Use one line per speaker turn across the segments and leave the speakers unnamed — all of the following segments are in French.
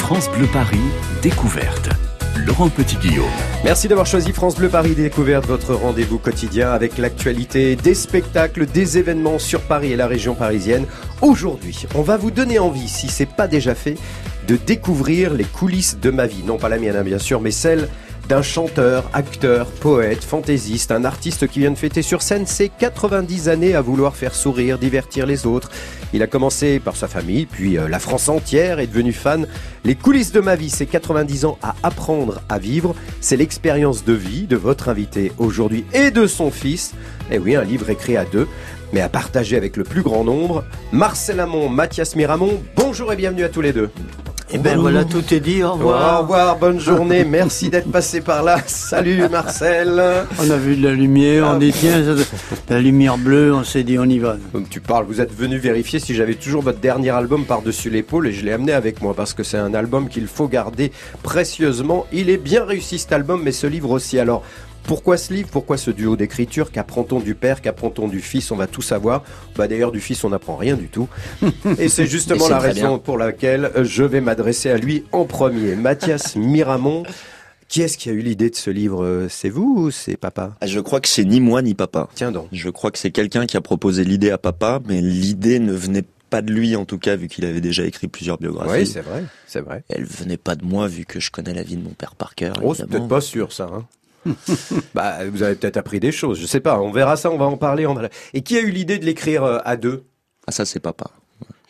France Bleu Paris, découverte. Laurent Petit-Guillaume.
Merci d'avoir choisi France Bleu Paris Découverte, votre rendez-vous quotidien avec l'actualité des spectacles, des événements sur Paris et la région parisienne. Aujourd'hui, on va vous donner envie, si c'est pas déjà fait, de découvrir les coulisses de ma vie. Non pas la mienne, hein, bien sûr, mais celle d'un chanteur, acteur, poète, fantaisiste, un artiste qui vient de fêter sur scène ses 90 années à vouloir faire sourire, divertir les autres. Il a commencé par sa famille, puis euh, la France entière est devenue fan. Les coulisses de ma vie, c'est 90 ans à apprendre à vivre. C'est l'expérience de vie de votre invité aujourd'hui et de son fils. Eh oui, un livre écrit à deux mais à partager avec le plus grand nombre. Marcel Amont, Mathias Miramont, bonjour et bienvenue à tous les deux.
Et eh ben voilà, tout est dit. Au revoir.
Au revoir, bonne journée. Merci d'être passé par là. Salut Marcel.
On a vu de la lumière, on dit tiens, la lumière bleue, on s'est dit on y va.
Donc tu parles, vous êtes venu vérifier si j'avais toujours votre dernier album par-dessus l'épaule et je l'ai amené avec moi parce que c'est un album qu'il faut garder précieusement. Il est bien réussi cet album, mais ce livre aussi. Alors, pourquoi ce livre? Pourquoi ce duo d'écriture? Qu'apprend-on du père? Qu'apprend-on du fils? On va tout savoir. Bah, D'ailleurs, du fils, on n'apprend rien du tout. Et c'est justement la raison pour laquelle je vais m'adresser à lui en premier. Mathias Miramont. Qui est-ce qui a eu l'idée de ce livre? C'est vous ou c'est papa?
Ah, Je crois que c'est ni moi ni papa.
Tiens donc.
Je crois que c'est quelqu'un qui a proposé l'idée à papa, mais l'idée ne venait pas de lui en tout cas, vu qu'il avait déjà écrit plusieurs biographies.
Oui, c'est vrai, c'est vrai.
Elle venait pas de moi, vu que je connais la vie de mon père par cœur.
Oh, c'est peut-être pas sûr ça. Hein bah, vous avez peut-être appris des choses, je sais pas. On verra ça, on va en parler. Et qui a eu l'idée de l'écrire euh, à deux?
Ah, ça, c'est papa.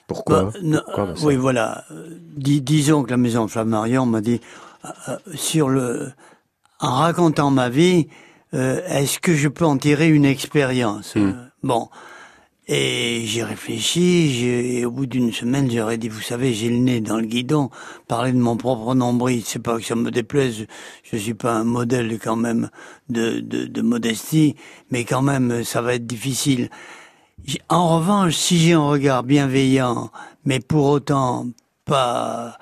Pourquoi,
bah, Oui, voilà. disons que la maison Flammarion m'a dit euh, euh, sur le, en racontant ma vie, est-ce que je peux en tirer une expérience? Hmm. Bon, et j'ai réfléchi, et au bout d'une semaine, j'aurais dit, vous savez, j'ai le nez dans le guidon, parler de mon propre nombril, c'est pas que ça me déplaise, je suis pas un modèle quand même de, de, de modestie, mais quand même, ça va être difficile. En revanche, si j'ai un regard bienveillant, mais pour autant pas,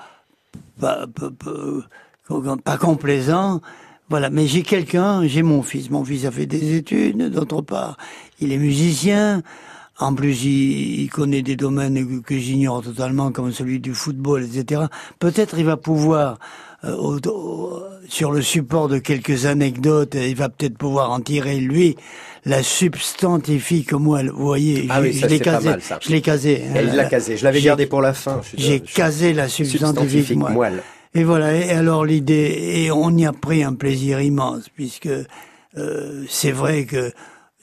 pas, pas, pas complaisant, voilà, mais j'ai quelqu'un, j'ai mon fils. Mon fils a fait des études, d'autre part, il est musicien. En plus, il, connaît des domaines que, j'ignore totalement, comme celui du football, etc. Peut-être il va pouvoir, euh, sur le support de quelques anecdotes, il va peut-être pouvoir en tirer, lui, la substantifique moi, vous voyez,
ah je, l'ai casé,
je l'ai casé.
Il l'a casé, je l'avais gardé pour la fin.
J'ai casé la substantifique, moelle. Et voilà, et alors l'idée, et on y a pris un plaisir immense, puisque euh, c'est vrai que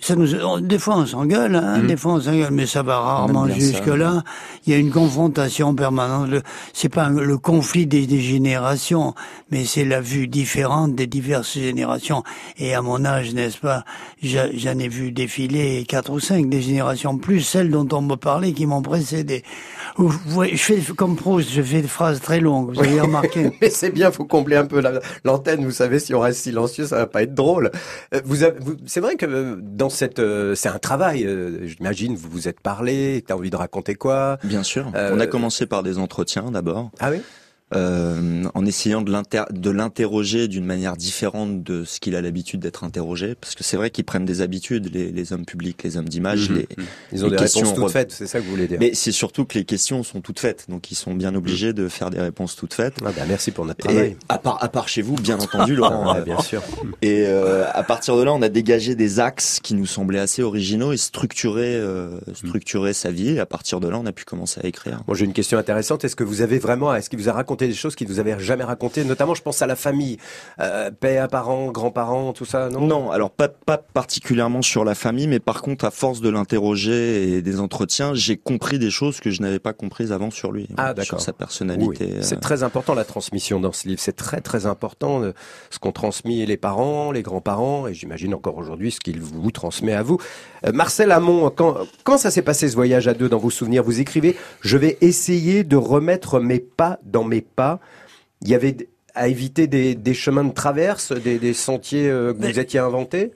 ça nous, des fois on s'engueule, hein, mm. des fois on s'engueule, mais ça va rarement jusque là. Il y a une confrontation permanente. C'est pas le conflit des, des générations, mais c'est la vue différente des diverses générations. Et à mon âge, n'est-ce pas, j'en ai vu défiler quatre ou cinq des générations, plus celles dont on me parlait qui m'ont précédé. Je fais comme Proust, je fais des phrases très longues, vous avez remarqué.
mais c'est bien, faut combler un peu l'antenne. Vous savez, si on reste silencieux, ça va pas être drôle. Euh, vous, vous c'est vrai que euh, dans cette, euh, c'est un travail. J'imagine, vous vous êtes parlé, t'as envie de raconter quoi?
Bien sûr. on a commencé par des entretiens d'abord.
Ah oui?
Euh, en essayant de l'interroger d'une manière différente de ce qu'il a l'habitude d'être interrogé, parce que c'est vrai qu'ils prennent des habitudes, les, les, hommes publics, les hommes d'image. Mhm. les,
ils ont des réponses toutes faites, c'est ça que vous voulez dire.
Mais c'est surtout que les questions sont toutes faites, donc ils sont bien obligés de faire des réponses toutes faites.
Ah bah merci pour notre travail.
à part, à part chez vous, bien entendu, Laurent.
Ah, bien sûr.
Et euh, à partir de là, on a dégagé des axes qui nous semblaient assez originaux et structurer, euh, structurer sa vie. Et à partir de là, on a pu commencer à écrire.
Bon, j'ai une question intéressante. Est-ce que vous avez vraiment, est-ce qu'il vous a raconté des choses qui vous avez jamais raconté Notamment, je pense à la famille, euh, père, parents, grands-parents, tout ça, non?
Non, alors pas, pas particulièrement sur la famille, mais par contre, à force de l'interroger et des entretiens, j'ai compris des choses que je n'avais pas comprises avant sur lui,
ah,
sur sa personnalité.
Euh. C'est très important la transmission dans ce livre. C'est très très important euh, ce qu'ont transmis les parents, les grands-parents, et j'imagine encore aujourd'hui ce qu'il vous transmet à vous. Euh, Marcel Hamon, quand, quand ça s'est passé ce voyage à deux dans vos souvenirs Vous écrivez « Je vais essayer de remettre mes pas dans mes pas ». Il y avait à éviter des, chemins de traverse, des, sentiers euh, que vous étiez inventés?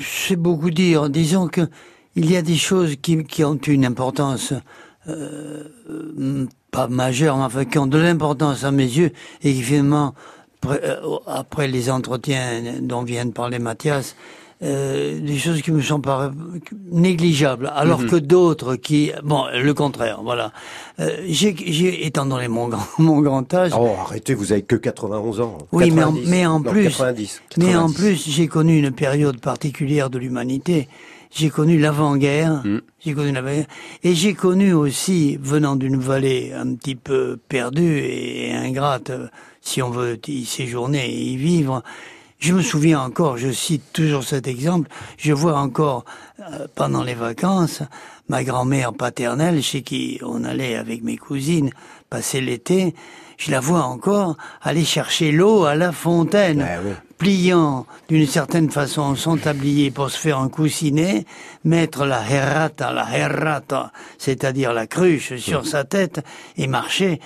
C'est beaucoup dire. Disons que il y a des choses qui, ont une importance euh, pas majeure, mais enfin qui ont de l'importance à mes yeux et qui finalement, après les entretiens dont vient de parler Mathias, euh, des choses qui me sont pas négligeables, alors mhm. que d'autres qui, bon, le contraire, voilà. Euh, j'ai, étant donné mon grand, mon grand âge.
Oh, arrêtez, vous avez que 91 ans.
Oui, mais en, mais en plus, mais en plus, j'ai connu une période particulière de l'humanité. J'ai connu l'avant-guerre, mm. j'ai connu l'avant-guerre, et j'ai connu aussi, venant d'une vallée un petit peu perdue et ingrate, si on veut y séjourner et y vivre, je me souviens encore, je cite toujours cet exemple, je vois encore euh, pendant les vacances ma grand-mère paternelle chez qui on allait avec mes cousines passer l'été, je la vois encore aller chercher l'eau à la fontaine, ah pliant d'une certaine façon son tablier pour se faire un coussinet, mettre la herrata, la herrata, c'est-à-dire la cruche sur sa tête et marcher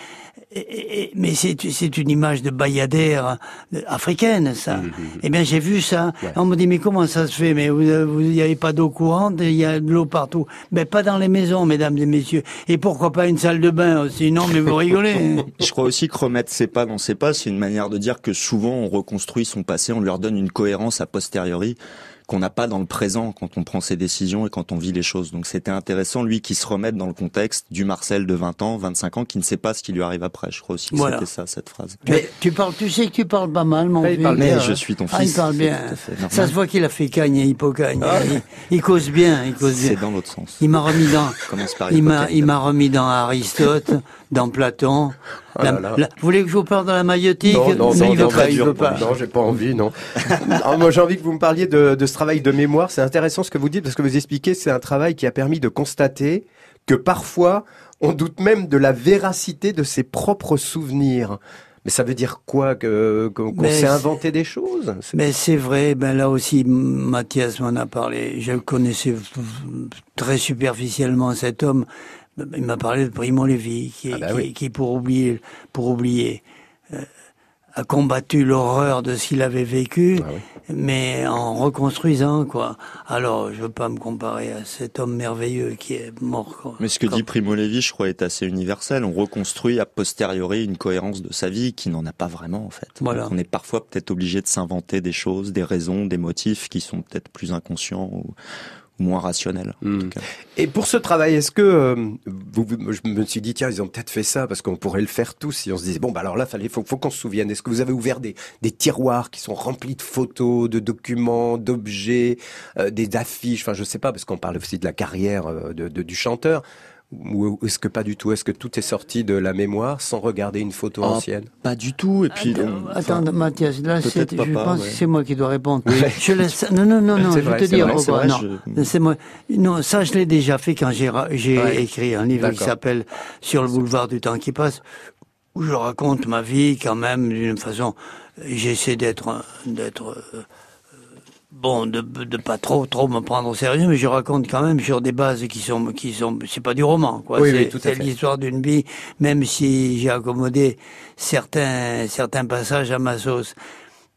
mais c'est une image de bayadère africaine, ça. Mmh, mmh, mmh. Eh bien, j'ai vu ça. On me dit, mais comment ça se fait? Mais vous n'y avez pas d'eau courante, il y a de l'eau partout. Mais pas dans les maisons, mesdames et messieurs. Et pourquoi pas une salle de bain aussi? Non, mais vous rigolez.
Je crois aussi que remettre ses pas dans ses pas, c'est une manière de dire que souvent on reconstruit son passé, on leur donne une cohérence a posteriori qu'on n'a pas dans le présent quand on prend ses décisions et quand on vit les choses. Donc c'était intéressant, lui, qui se remette dans le contexte du Marcel de 20 ans, 25 ans, qui ne sait pas ce qui lui arrive après. Je crois aussi que c'était ça, cette phrase.
Mais tu parles, tu sais que tu parles pas mal, mon
fils. Mais je suis ton fils.
Ah, il parle bien. Ça se voit qu'il a fait cagne et hypocagne. Ah. Il, cause bien, il cause bien.
C'est dans l'autre sens.
Il m'a remis dans, il m'a, il m'a remis dans Aristote, dans Platon. Oh vous voulez que je vous parle de la maïotique
Non, non, non, il pas, il veut pas. Non, j'ai pas envie, non. moi, j'ai envie que vous me parliez de, de ce travail de mémoire. C'est intéressant ce que vous dites parce que vous expliquez, c'est un travail qui a permis de constater que parfois, on doute même de la véracité de ses propres souvenirs. Mais ça veut dire quoi que qu'on s'est inventé des choses?
Mais c'est vrai. Ben là aussi, Mathias m'en a parlé. Je connaissais très superficiellement cet homme, il m'a parlé de Primo Levi, qui, ah bah qui, pour oublier, pour oublier, euh, a combattu l'horreur de ce qu'il avait vécu, ah mais en reconstruisant quoi. Alors, je veux pas me comparer à cet homme merveilleux qui est mort.
Mais ce que dit Primo Levi, je crois, est assez universel. On reconstruit a posteriori une cohérence de sa vie qui n'en a pas vraiment en fait. Voilà. on est parfois peut-être obligé de s'inventer des choses, des raisons, des motifs qui sont peut-être plus inconscients ou moins rationnel. Hmm.
Et pour ce travail, est-ce que euh, vous, je me suis dit tiens ils ont peut-être fait ça parce qu'on pourrait le faire tous si on se disait bon bah alors là fallait faut, faut qu'on se souvienne. Est-ce que vous avez ouvert des, des tiroirs qui sont remplis de photos, de documents, d'objets, euh, des affiches, enfin je sais pas parce qu'on parle aussi de la carrière euh, de, du chanteur. Ou est-ce que pas du tout? Est-ce que tout est sorti de la mémoire sans regarder une photo ah, ancienne?
Pas du tout. Et puis,
attends, Mathias, là, je pense que c'est moi qui dois répondre. Je laisse. Non, non, non, non. je vais te dire. non, c'est moi. Non, ça, je l'ai déjà fait quand j'ai j'ai écrit un livre qui s'appelle Sur le boulevard du temps qui passe, où je raconte ma vie quand même d'une façon. J'essaie d'être d'être euh, bon, de, de pas trop, trop me prendre au sérieux, mais je raconte quand même sur des bases qui sont, qui sont, c'est pas du roman, quoi. c'est l'histoire d'une vie, même si j'ai accommodé certains, certains passages à ma sauce.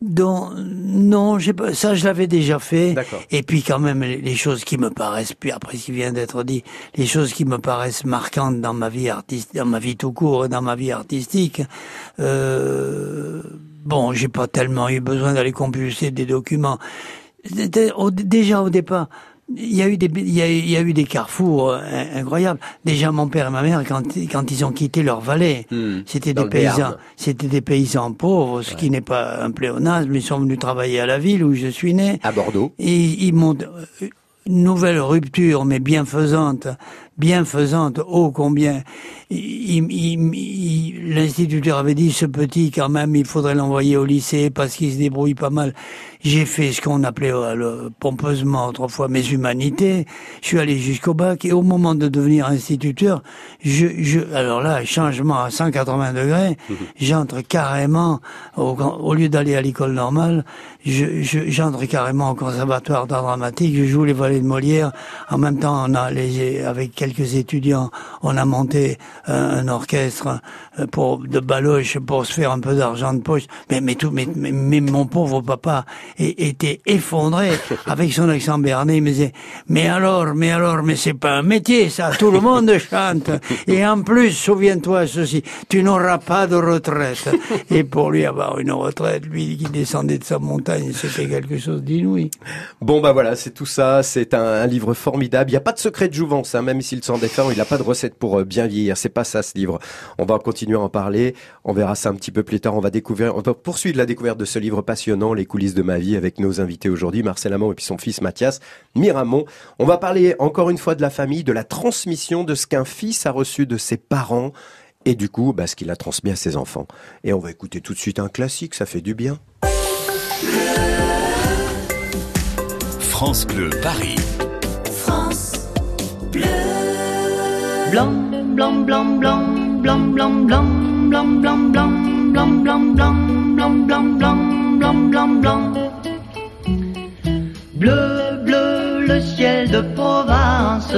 Donc, non, j'ai pas, ça je l'avais déjà fait. Et puis quand même les, choses qui me paraissent, puis après ce qui vient d'être dit, les choses qui me paraissent marquantes dans ma vie artistique, dans ma vie tout court et dans ma vie artistique, euh, bon, j'ai pas tellement eu besoin d'aller compulser des documents déjà au départ, il y a eu des il y a, eu des carrefours euh, incroyables. Déjà mon père et ma mère quand quand ils ont quitté leur vallée, hmm. c'était des paysans, c'était des paysans pauvres, ce qui n'est pas un pléonasme. Ils sont venus travailler à la ville où je suis né.
À Bordeaux.
Et ils m'ont euh, une nouvelle rupture, mais bienfaisante, bienfaisante, oh combien. L'instituteur avait dit, ce petit, quand même, il faudrait l'envoyer au lycée parce qu'il se débrouille pas mal. J'ai fait ce qu'on appelait euh, pompeusement autrefois mes humanités. Je suis allé jusqu'au bac et au moment de devenir instituteur, je, je alors là, changement à 180 degrés, j'entre carrément, au, au lieu d'aller à l'école normale, j'entre carrément au conservatoire d'art dramatique, je joue les vallées de Molière. En même temps, on a les, avec quelques quelques étudiants, on a monté un, orchestre euh, pour de baloche pour se faire un peu d'argent de poche. Mais mais tout, mais, mais, mon pauvre papa était effondré avec son accent berné. Il me disait mais alors, mais alors, mais c'est pas un métier ça. Tout le monde chante. Et en plus, souviens-toi ceci, tu n'auras pas de retraite. Et pour lui avoir une retraite, lui qui descendait de sa montagne, c'était quelque chose d'inouï.
Bon bah voilà, c'est tout ça. C'est un, livre formidable. Il n'y a pas de secret de jouvence, hein, même s'il s'en défend. Il n'a pas de recette pour euh, bien vieillir. C'est pas ça ce livre. On va continuer à en parler. On verra ça un petit peu plus tard. On va découvrir, on va poursuivre la découverte de ce livre passionnant, Les coulisses de ma vie, avec nos invités aujourd'hui, Marcel Amont et puis son fils Mathias Miramont. On va parler encore une fois de la famille, de la transmission de ce qu'un fils a reçu de ses parents et du coup, bah, ce qu'il a transmis à ses enfants. Et on va écouter tout de suite un classique, ça fait du bien.
France Bleu Paris. France.
Blanc, blanc, blanc, blanc, blanc, blanc, blanc, blanc, blanc, blanc, blanc, blanc, blanc, blanc, blanc, blanc, blanc, blanc, blanc. Bleu, bleu, le ciel de Provence.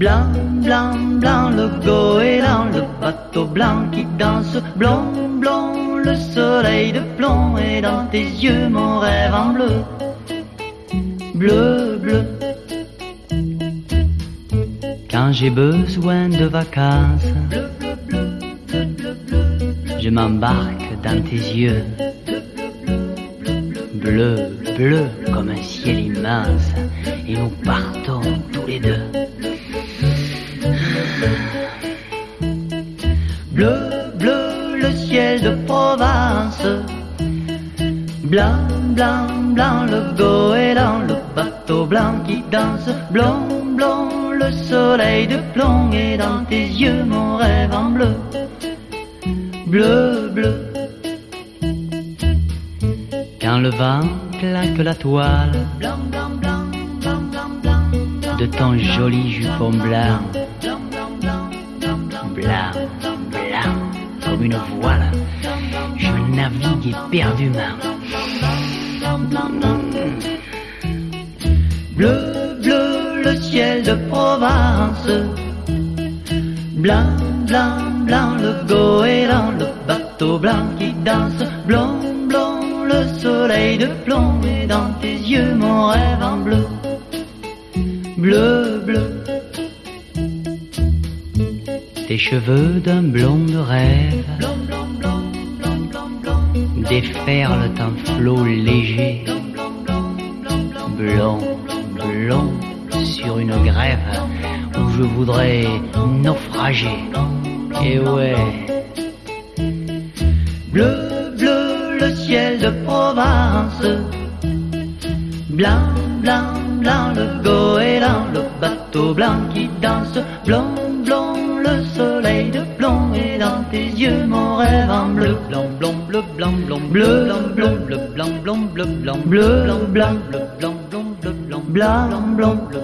Blanc, blanc, blanc, le goéland, le bateau blanc qui danse. Blanc, blanc, le soleil de plomb et dans tes yeux mon rêve en bleu bleu, bleu. Quand j'ai besoin de vacances, je m'embarque dans tes yeux, bleu, bleu comme un ciel immense, et nous partons tous les deux. Bleu, bleu, le ciel de Provence, blanc, blanc, blanc, le goéland, le bateau blanc qui danse, blanc, blanc, le soleil de plomb et dans tes yeux mon rêve en bleu, bleu, bleu. Quand le vent claque la toile blanc, blanc, blanc, blanc, blanc, blanc, de ton joli jupon blanc, blanc, blanc, comme une voile, je navigue éperdument. Bleu, bleu, le ciel de Provence. Blanc, blanc, blanc, le goéland, le bateau blanc qui danse. Blanc, blanc, le soleil de plomb et dans tes yeux mon rêve en bleu. Bleu, bleu. Tes cheveux d'un blond de rêve. Blanc, blanc, blanc, blanc, blanc, blanc. Déferlent un flot léger. Blanc, blanc sur une grève où je voudrais naufrager. Et ouais. Bleu, bleu, le ciel de Provence. Blanc, blanc, blanc, le goéland, le bateau blanc qui danse. Blanc, blanc, le soleil de plomb et dans tes yeux mon rêve en bleu. Blanc, blanc, bleu, blanc, blanc, bleu, blanc, bleu, blanc, blanc, bleu, blanc, bleu, blanc, blanc, bleu, blanc, blanc, bleu, blanc, blanc, bleu,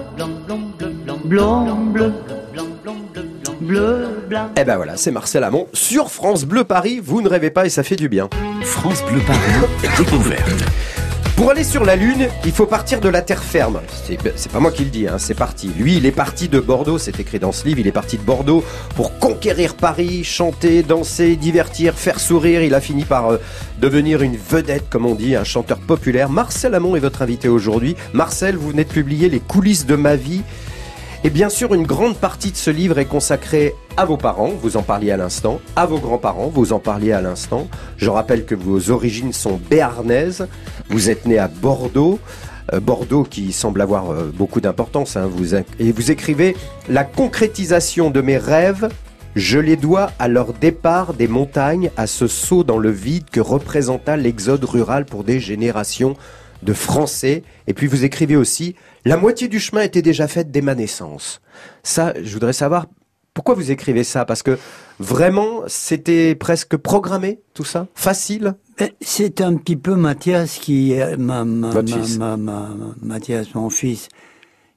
blanc, blanc, bleu, blanc, blanc, bleu, blanc, bleu, blanc.
Eh ben voilà, c'est Marcel Amont sur France Bleu Paris. Vous ne rêvez pas et ça fait du bien.
France Bleu Paris, découverte.
Pour aller sur la Lune, il faut partir de la terre ferme. C'est pas moi qui le dis, hein, c'est parti. Lui, il est parti de Bordeaux, c'est écrit dans ce livre, il est parti de Bordeaux pour conquérir Paris, chanter, danser, divertir, faire sourire. Il a fini par euh, devenir une vedette, comme on dit, un chanteur populaire. Marcel Amont est votre invité aujourd'hui. Marcel, vous venez de publier Les coulisses de ma vie. Et bien sûr, une grande partie de ce livre est consacrée à vos parents, vous en parliez à l'instant, à vos grands-parents, vous en parliez à l'instant. Je rappelle que vos origines sont béarnaises, vous êtes né à Bordeaux, euh, Bordeaux qui semble avoir euh, beaucoup d'importance, hein, et vous écrivez La concrétisation de mes rêves, je les dois à leur départ des montagnes, à ce saut dans le vide que représenta l'exode rural pour des générations de Français. Et puis vous écrivez aussi, la moitié du chemin était déjà faite dès ma naissance. Ça, je voudrais savoir pourquoi vous écrivez ça Parce que vraiment, c'était presque programmé, tout ça? Facile?
C'est un petit peu Mathias qui, euh, ma, Mathias, mon fils,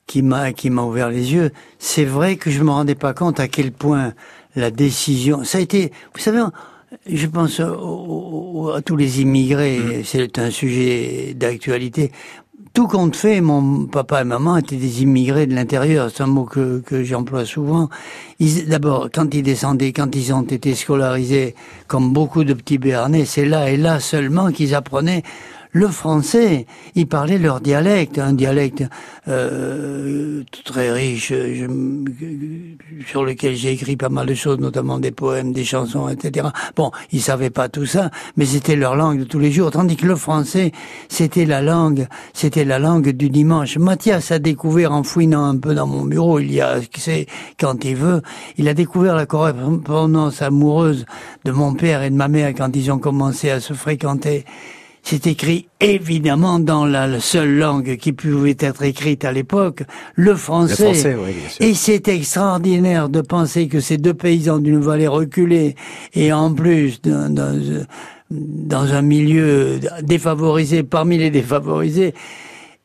qui m'a qui m'a ouvert les yeux. C'est vrai que je me rendais pas compte à quel point la décision. Ça a été, vous savez, je pense à tous les immigrés, mm. c'est un sujet d'actualité. tout compte fait, mon papa et maman étaient des immigrés de l'intérieur. C'est un mot que, que j'emploie souvent. D'abord, quand ils descendaient, quand ils ont été scolarisés, comme beaucoup de petits Béarnais, c'est là et là seulement qu'ils apprenaient le français. Ils parlaient leur dialecte, un dialecte euh, très riche, je, sur lequel j'ai écrit pas mal de choses, notamment des poèmes, des chansons, etc. Bon, ils savaient pas tout ça, mais c'était leur langue de tous les jours. Tandis que le français, c'était la langue, c'était la langue du dimanche. Mathias a découvert en fouinant un peu dans mon bureau, il y a, c'est quand il veut, il a découvert la correspondance amoureuse de mon père et de ma mère quand ils ont commencé à se fréquenter. C'est écrit évidemment dans la, seule langue qui pouvait être écrite à l'époque, le français. et c'est extraordinaire de penser que ces deux paysans d'une vallée reculée et en plus dans, dans un milieu défavorisé, parmi les défavorisés,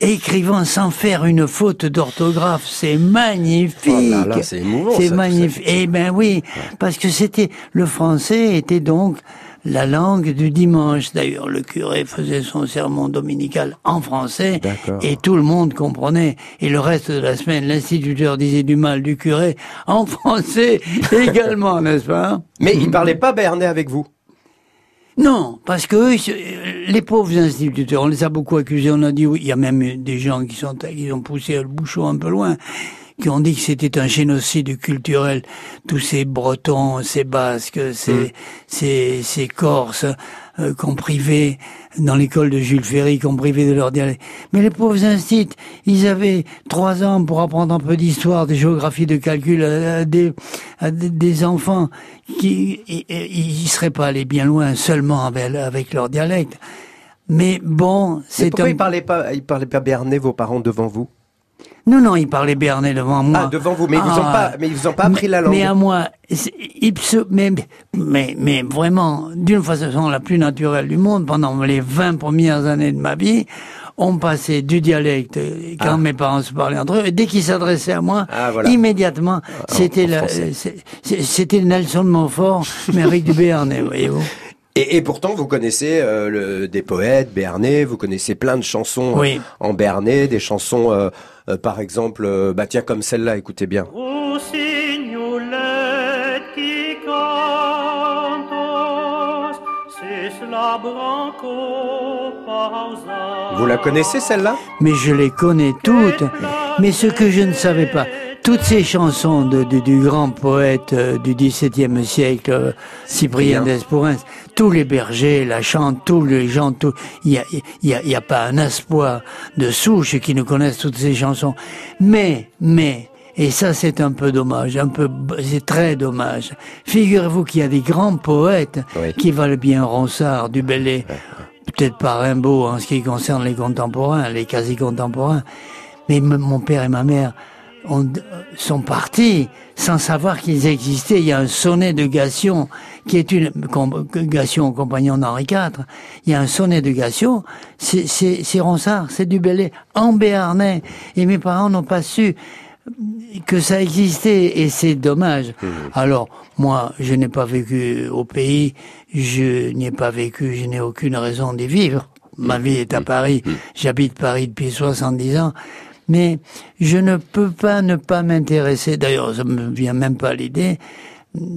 écrivant sans faire une faute d'orthographe, c'est magnifique.
Oh c'est émouvant.
C'est magnifique. Eh ben oui, parce que c'était le français était donc la langue du dimanche. D'ailleurs, le curé faisait son sermon dominical en français et tout le monde comprenait. Et le reste de la semaine, l'instituteur disait du mal du curé en français également, n'est-ce pas?
Mais il parlait pas béarnais avec vous
non, parce que les pauvres instituteurs, on les a beaucoup accusés. On a dit oui, il y a même des gens qui sont qui ont poussé le bouchon un peu loin qui ont dit que c'était un génocide culturel. Tous ces Bretons, ces Basques, ces, mm. ces, ces Corses euh, qu'on privait dans l'école de Jules Ferry, qu'on privait de leur dialecte. Mais les pauvres instituts, ils avaient trois ans pour apprendre un peu d'histoire, de géographie, de calcul à, des, à des, enfants qui ils seraient pas allés bien loin seulement avec, avec leur dialecte. Mais bon, c'est
pourquoi un... ils parlaient pas, ils parlaient pas béarnais vos parents devant vous?
Non, non, il parlait béarnais devant moi.
Ah, devant vous, mais ils vous ont pas, mais ils vous ont pas appris la langue.
Mais à moi, mais, mais, mais vraiment, d'une façon la plus naturelle du monde, pendant les 20 premières années de ma vie, on passait du dialecte quand ah. mes parents se parlaient entre eux, et dès qu'ils s'adressaient à moi, ah, immédiatement, ah, c'était c'était Nelson Montfort, mais avec du béarnais, voyez-vous.
Et, pourtant, vous connaissez euh, le, des poètes béarnais, vous connaissez plein de chansons euh, en béarnais, des chansons, euh, par exemple, bah tiens, comme celle-là, écoutez bien. Vous la connaissez celle-là?
Mais je les connais toutes. Mais ce que je ne savais pas, toutes ces chansons de, du grand poète euh, du XVIIe siècle, euh, Cyprien d'Espourin, tous les bergers la chantent, tous les gens, tout, il y a, y, a, y a pas un espoir de souche qui ne connaissent toutes ces chansons. Mais, mais, et ça, c'est un peu dommage, un peu, c'est très dommage. Figurez-vous qu'il y a des grands poètes qui valent bien Ronsard, du Bellay, peut-être pas Rimbaud en ce qui concerne les contemporains, les quasi-contemporains. Mais mon père et ma mère sont partis sans savoir qu'ils existaient. Il y a un sonnet de Gation qui est une Gation compagnon d'Henri IV. Il y a un sonnet de Gation, c'est Ronsard, c'est du Bellay en Béarnais. Et mes parents n'ont pas su que ça existait et c'est dommage. Mmh. Alors moi, je n'ai pas vécu au pays, je n'ai pas vécu, je n'ai aucune raison d'y vivre. Ma vie est à mmh. Paris, mmh. j'habite Paris depuis 70 ans mais je ne peux pas ne pas m'intéresser. D'ailleurs, ça me vient même pas l'idée.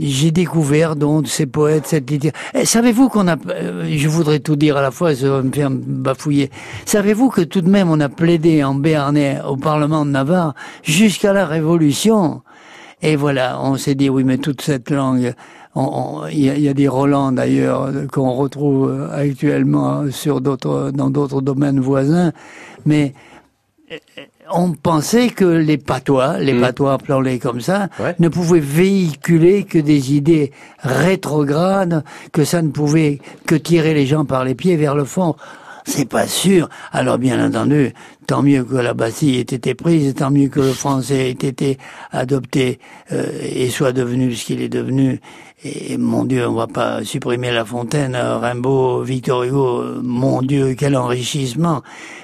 J'ai découvert donc ces poètes, cette littérature. Eh, savez-vous qu'on a, euh, je voudrais tout dire à la fois, ça va me faire bafouiller. Savez-vous que tout de même on a plaidé en Béarnais au Parlement de Navarre jusqu'à la Révolution? Et voilà, on s'est dit oui, mais toute cette langue, il y, y, a des Roland d'ailleurs qu'on retrouve actuellement sur d'autres, dans d'autres domaines voisins, mais on pensait que les patois, les mmh. patois appelons-les comme ça, ne pouvaient véhiculer que des idées rétrogrades, que ça ne pouvait que tirer les gens par les pieds vers le fond. C'est pas sûr. Alors bien entendu, tant mieux que la Bastille ait été prise, tant mieux que le français ait été adopté euh, et soit devenu ce qu'il est devenu. Et mon Dieu, on va pas supprimer La Fontaine, Rimbaud, Victor Hugo. Mon Dieu, quel enrichissement.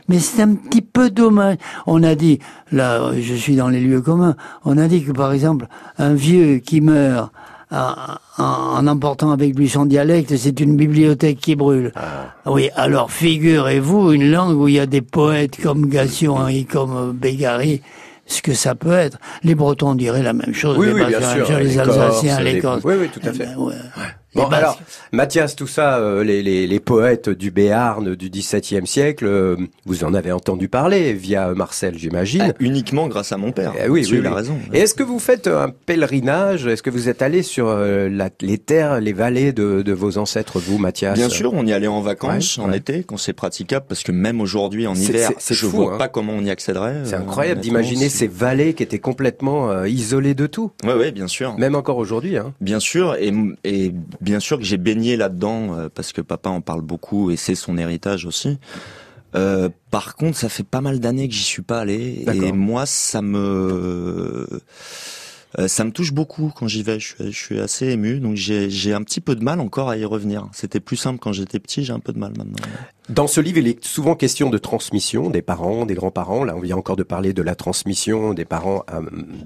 Mais c'est un petit peu dommage. On a dit, là, je suis dans les lieux communs, on a dit que par exemple, un vieux qui meurt en, emportant avec lui son dialecte, c'est une bibliothèque qui brûle. Ah. Oui, alors figurez-vous une langue où il y a des poètes comme Gassion et comme Bégari, ce que ça peut être. Les Bretons diraient la même chose,
Oui,
les
oui, bien sûr.
les
les
Alsaciens, les Corses.
Oui, oui, tout à
Eh
fait.
ben, ouais.
Bon, alors, Mathias, tout ça, euh, les, les, les poètes du Béarn du XVIIe siècle, euh, vous en avez entendu parler via Marcel, j'imagine.
Ah, uniquement grâce à mon père.
Eh oui,
Là-dessus,
oui,
il a
oui.
raison.
Et est-ce que vous faites un pèlerinage? Est-ce que vous êtes allé sur euh, la- les terres, les vallées de, de vos ancêtres, vous, Mathias?
Bien sûr, on y allait en vacances
Ouais,
en
ouais.
été quand c'est praticable parce que même aujourd'hui en hiver,
c'est-
je
fou,
vois
hein.
pas comment on y accéderait.
C'est incroyable d'imaginer ces vallées qui étaient complètement euh, isolées de tout,
Ouais, ouais, bien sûr.
même encore aujourd'hui. Hein.
Bien sûr, et, et bien sûr que j'ai baigné là-dedans euh, parce que papa en parle beaucoup et c'est son héritage aussi. Euh, par contre, ça fait pas mal d'années que j'y suis pas allé et moi, ça me euh, ça me touche beaucoup quand j'y vais. Je suis, je suis assez ému, donc j'ai un petit peu de mal encore à y revenir. C'était plus simple quand j'étais petit, j'ai un peu de mal maintenant.
Dans ce livre, il est souvent question de transmission des parents, des grands-parents. Là, on vient encore de parler de la transmission des parents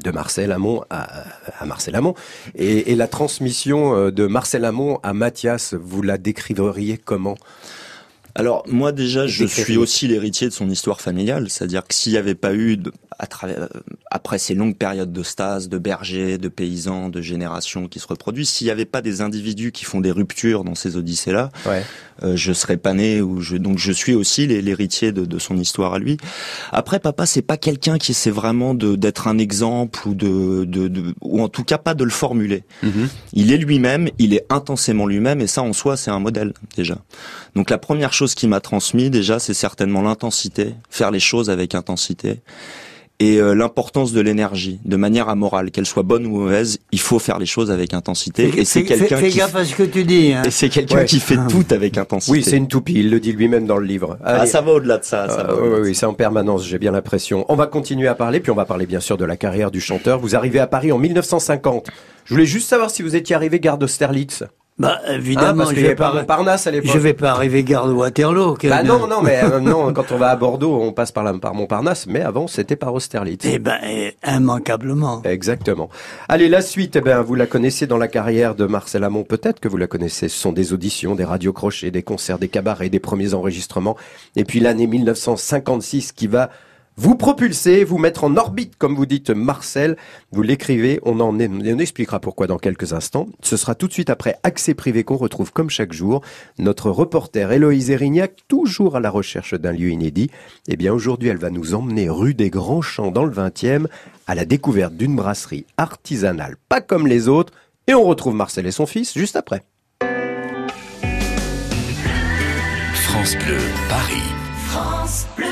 de Marcel Amont à, à Marcel Amont. Et, et la transmission euh, de Marcel Amont à Mathias, vous la décriveriez comment?
Alors moi déjà, je suis aussi l'héritier de son histoire familiale, c'est-à-dire que s'il n'y avait pas eu, de- à travers, euh, après ces longues périodes de stase, de bergers, de paysans, de générations qui se reproduisent, s'il n'y avait pas des individus qui font des ruptures dans ces odyssées-là,
Ouais.
Euh, je serais pas né ou je donc je suis aussi l'hé- l'héritier de, de son histoire à lui. Après papa c'est pas quelqu'un qui essaie vraiment d'être un exemple ou de, de, de- ou en tout cas pas de le formuler. Il est lui-même, il est intensément lui-même et ça en soi c'est un modèle déjà. Donc la première chose qu'il m'a transmis déjà c'est certainement l'intensité, faire les choses avec intensité et euh, l'importance de l'énergie, de manière amorale, qu'elle soit bonne ou mauvaise, il faut faire les choses avec intensité et c'est
Fais-
quelqu'un
fais, fais
qui
gaffe à ce que tu dis. Hein.
et c'est quelqu'un
Ouais.
qui fait tout avec intensité.
Oui, c'est une toupie, il le dit lui-même dans le livre.
Ah, ça va au-delà de ça. ça
Euh,
va
oui, c'est en permanence, j'ai bien l'impression. On va continuer à parler, puis on va parler bien sûr de la carrière du chanteur. Vous arrivez à Paris en 1950. Je voulais juste savoir si vous étiez arrivé gare d'Austerlitz.
Bah
Hein,
évidemment,
parce
je vais
pas Montparnasse à l'époque.
je vais pas arriver gare de Waterloo.
Bah non, non, mais euh, non, quand on va à Bordeaux, on passe par, la, par Montparnasse, mais avant, c'était par Austerlitz.
Eh ben, eh, immanquablement.
Exactement. Allez, la suite, eh ben, vous la connaissez dans la carrière de Marcel Amont, peut-être que vous la connaissez. Ce sont des auditions, des radios crochets, des concerts, des cabarets, des premiers enregistrements. Et puis l'année 1956 qui va vous propulser, vous mettre en orbite, comme vous dites Marcel. Vous l'écrivez, on en est- on expliquera pourquoi dans quelques instants. Ce sera tout de suite après Accès Privé qu'on retrouve comme chaque jour notre reporter Héloïse Erignac, toujours à la recherche d'un lieu inédit. Eh bien, aujourd'hui, elle va nous emmener rue des Grands Champs dans le 20e à la découverte d'une brasserie artisanale, pas comme les autres. Et on retrouve Marcel et son fils juste après.
France Bleu, Paris.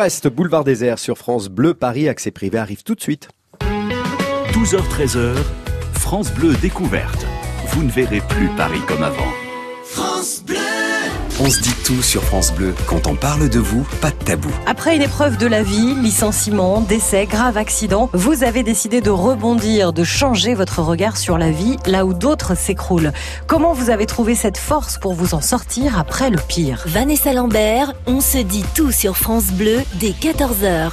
Allez, reste boulevard désert sur France Bleu Paris. Accès privé arrive tout de suite.
12h-13h, France Bleu découverte. Vous ne verrez plus Paris comme avant.
On se dit tout sur France Bleu. Quand on parle de vous, pas de tabou.
Après une épreuve de la vie, licenciement, décès, grave accident, vous avez décidé de rebondir, de changer votre regard sur la vie là où d'autres s'écroulent. Comment vous avez trouvé cette force pour vous en sortir après le pire?
Vanessa Lambert, on se dit tout sur France Bleu dès 14h.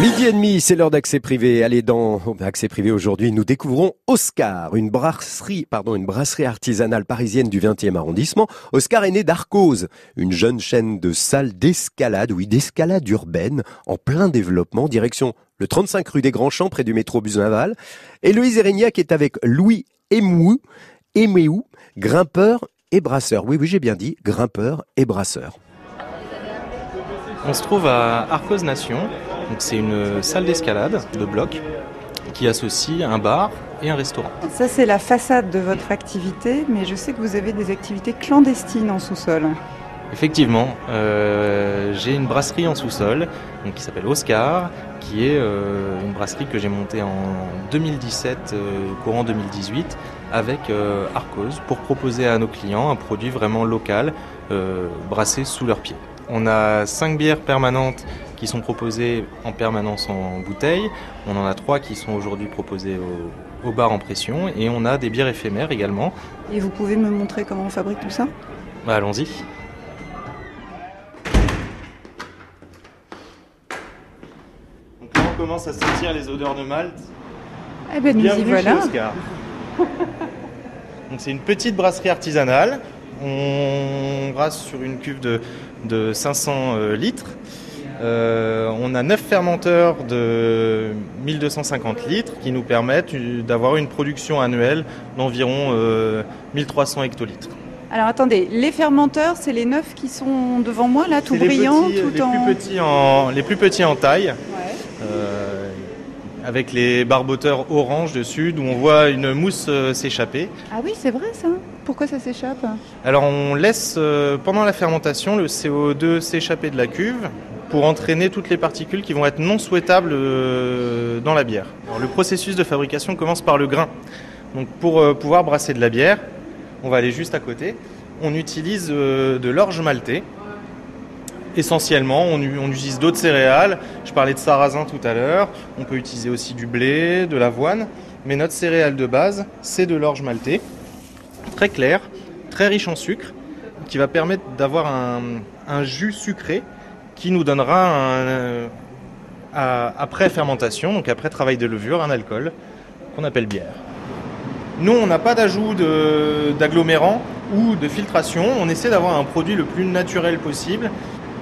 Midi et demi, c'est l'heure d'accès privé. Allez, dans accès privé aujourd'hui, nous découvrons Oscar, une brasserie, pardon, une brasserie artisanale parisienne du 20e arrondissement. Oscar est né d'Arcose, une jeune chaîne de salles d'escalade, oui, d'escalade urbaine, en plein développement, direction le 35 rue des Grands Champs, près du métro bus naval. Héloïse Erignac est avec Louis Emou, Eméou, grimpeur et brasseur. Oui, oui, j'ai bien dit, grimpeur et brasseur.
On se trouve à Arcos Nation, c'est une salle d'escalade de bloc qui associe un bar et un restaurant.
Ça, c'est la façade de votre activité, mais je sais que vous avez des activités clandestines en sous-sol.
Effectivement, euh, j'ai une brasserie en sous-sol donc, qui s'appelle Oscar, qui est euh, une brasserie que j'ai montée en 2017, euh, courant 2018, avec Arcos, pour proposer à nos clients un produit vraiment local, brassé sous leurs pieds. On a cinq bières permanentes qui sont proposées en permanence en bouteille. On en a trois qui sont aujourd'hui proposées au, au bar en pression. Et on a des bières éphémères également.
Et vous pouvez me montrer comment on fabrique tout ça?
Bah, Allons-y. Donc là, on commence à sentir les odeurs de malt?
Eh ben, nous y
Bienvenue
voilà.
chez Oscar. Donc c'est une petite brasserie artisanale. On brasse sur une cuve de, de 500 euh, litres. Euh, on a 9 fermenteurs de 1250 litres qui nous permettent euh, d'avoir une production annuelle d'environ euh, 1300 hectolitres.
Alors attendez, les fermenteurs, c'est les neuf qui sont devant moi, là, tout
C'est les
brillant,
petits-
tout
les
en...
Plus petits en, les plus petits en taille. Euh, avec les barboteurs orange dessus, d'où on voit une mousse euh, s'échapper.
Ah oui, c'est vrai ça Pourquoi ça s'échappe?
Alors on laisse euh, pendant la fermentation le CO2 s'échapper de la cuve pour entraîner toutes les particules qui vont être non souhaitables euh, dans la bière. Le processus de fabrication commence par le grain. Donc pour euh, pouvoir brasser de la bière, on va aller juste à côté. On utilise euh, de l'orge maltée. Essentiellement, on, utilise d'autres céréales. Je parlais de sarrasin tout à l'heure. On peut utiliser aussi du blé, de l'avoine. Mais notre céréale de base, c'est de l'orge maltée. Très clair, très riche en sucre, qui va permettre d'avoir un jus sucré qui nous donnera un, euh, à- après fermentation, donc après travail de levure, un alcool qu'on appelle bière. Nous, on n'a pas d'ajout d'agglomérant ou de filtration. On essaie d'avoir un produit le plus naturel possible.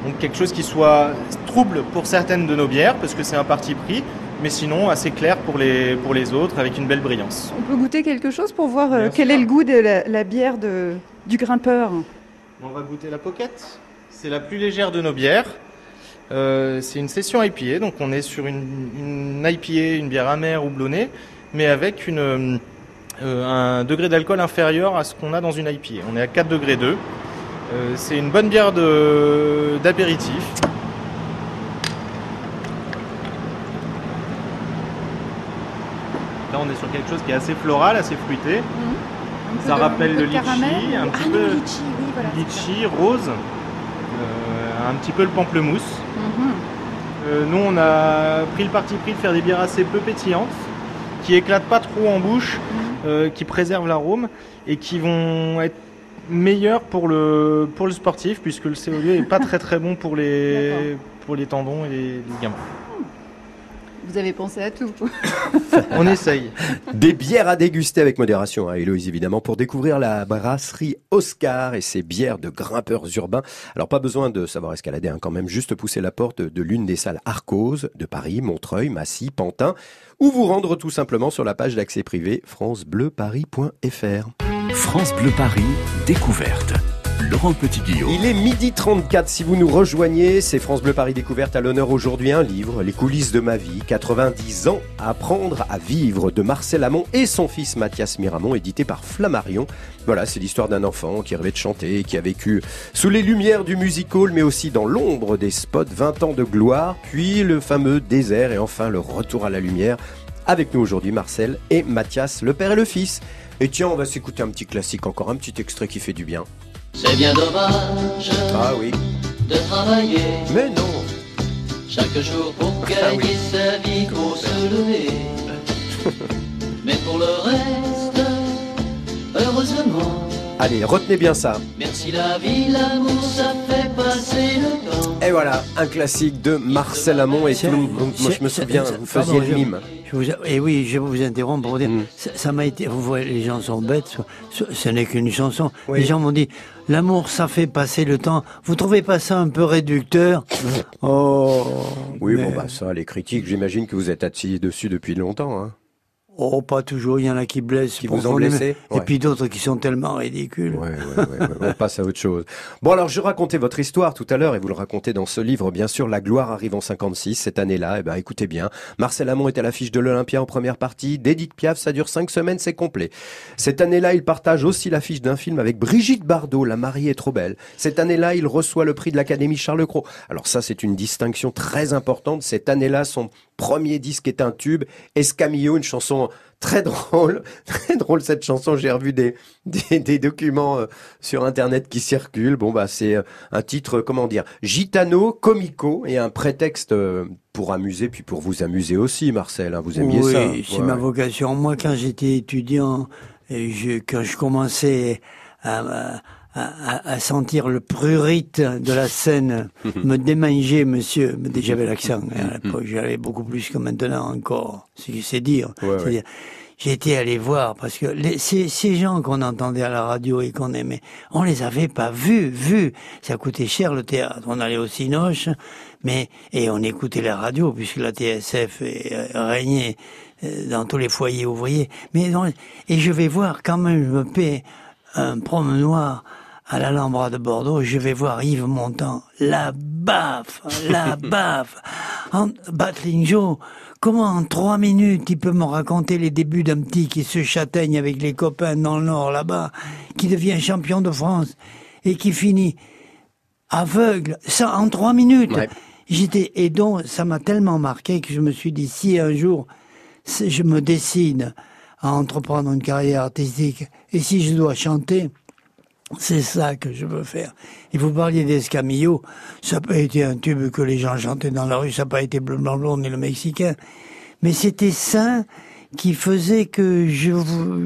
Donc quelque chose qui soit trouble pour certaines de nos bières, parce que c'est un parti pris, mais sinon assez clair pour les, pour les autres, avec une belle brillance.
On peut goûter quelque chose pour voir euh,
Bien
quel
sûr.
est le goût de la, la bière de, du grimpeur?
On va goûter la pocket. C'est la plus légère de nos bières. Euh, c'est une session IPA, donc on est sur une, une IPA, une bière amère ou blonnée, mais avec euh, un degré d'alcool inférieur à ce qu'on a dans une IPA. On est à 4 degrés 2. Euh, c'est une bonne bière d'apéritif. Là, on est sur quelque chose qui est assez floral, assez fruité. Ça rappelle le litchi, un petit peu
non,
litchi, rose, un petit peu le pamplemousse.
Mhm.
Euh, nous, on a pris le parti pris de faire des bières assez peu pétillantes, qui éclatent pas trop en bouche, euh, qui préservent l'arôme et qui vont être meilleures pour le, pour le sportif, puisque le CO2 est pas très très bon pour les, pour les tendons et les, les ligaments.
Vous avez pensé à tout.
On essaye.
Des bières à déguster avec modération, hein, Héloïse évidemment, pour découvrir la brasserie Oscar et ses bières de grimpeurs urbains. Alors pas besoin de savoir escalader, hein, quand même, juste pousser la porte de l'une des salles Arcos de Paris, Montreuil, Massy, Pantin, ou vous rendre tout simplement sur la page d'accès privé francebleuparis.fr.
France Bleu Paris, découverte. Laurent Petit-Guillaume.
Il est midi 34 si vous nous rejoignez, c'est France Bleu Paris Découverte à l'honneur aujourd'hui un livre, Les coulisses de ma vie, 90 ans, apprendre à vivre de Marcel Amont et son fils Mathias Miramont, édité par Flammarion. Voilà, c'est l'histoire d'un enfant qui rêvait de chanter, qui a vécu sous les lumières du music hall, mais aussi dans l'ombre des spots, 20 ans de gloire, puis le fameux désert et enfin le retour à la lumière. Avec nous aujourd'hui Marcel et Mathias, le père et le fils. Et tiens, on va s'écouter un petit classique, encore un petit extrait qui fait du bien.
C'est bien dommage
Ah oui.
de travailler
Mais non
chaque jour pour
Ah
gagner
oui.
sa vie, pour se lever. Mais pour le reste, heureusement,
Allez, retenez bien ça.
merci la vie, l'amour, ça fait passer le temps.
Et voilà, un classique de Marcel Amont et le monde. Moi, je me souviens, vous faisiez le mime.
je vous- et oui, je vais vous interrompre pour dire, ça ça m'a été, vous voyez, les gens sont bêtes, ce, ce n'est qu'une chanson.
Oui.
Les gens m'ont dit, l'amour, ça fait passer le temps. Vous trouvez pas ça un peu réducteur? Oh.
Oui,
mais-
bon, bah ça, les critiques, j'imagine que vous êtes assis dessus depuis longtemps. Hein.
Oh, pas toujours. Il y en a qui blessent.
Qui vous ont blessé
Et
Ouais.
puis d'autres qui sont tellement ridicules.
Ouais, ouais, ouais, ouais, on passe à autre chose. Bon, alors, je racontais votre histoire tout à l'heure et vous le racontez dans ce livre, bien sûr. La gloire arrive en 56, cette année-là. Eh ben, écoutez bien. Marcel Amont est à l'affiche de l'Olympia en première partie. D'Edith Piaf, ça dure cinq semaines, c'est complet. Cette année-là, il partage aussi l'affiche d'un film avec Brigitte Bardot, La mariée est trop belle. Cette année-là, il reçoit le prix de l'Académie Charles Cros. Alors ça, c'est une distinction très importante. Cette année-là, son premier disque est un tube. Escamillo, une chanson très drôle, très drôle cette chanson. J'ai revu des, des, des documents euh, sur internet qui circulent. Bon bah c'est euh, un titre, comment dire, gitano, comico et un prétexte euh, pour amuser puis pour vous amuser aussi, Marcel. hein. vous aimiez
oui,
ça
c'est
Ouais,
ma
ouais.
vocation. Moi, quand j'étais étudiant, et je, quand je commençais à, à- à- à sentir le prurite de la scène me démanger, monsieur, j'avais l'accent. hein, à l'époque, j'avais beaucoup plus que maintenant encore. C'est c'est dire.
Ouais,
C'est-à-dire, J'ai été allé voir parce que les, ces, ces gens qu'on entendait à la radio et qu'on aimait, on les avait pas vus, vus. Ça coûtait cher le théâtre. On allait au Cinoche, mais et on écoutait la radio puisque la TSF euh, régnait euh, dans tous les foyers ouvriers. Mais dans- et je vais voir quand même, je me paie un promenoir à l'Alhambra de Bordeaux, je vais voir Yves Montand, la baffe, la baffe. En Battling Joe, comment en trois minutes il peut me raconter les débuts d'un petit qui se châtaigne avec les copains dans le Nord là-bas, qui devient champion de France et qui finit aveugle, ça en trois minutes. J'étais et donc ça m'a tellement marqué que je me suis dit si un jour je me décide à entreprendre une carrière artistique et si je dois chanter, c'est ça que je veux faire. Et vous parliez d'Escamillo, ça n'a pas été un tube que les gens chantaient dans la rue, ça n'a pas été Bleu Blanc Blond ni le Mexicain, mais c'était ça qui faisait que je,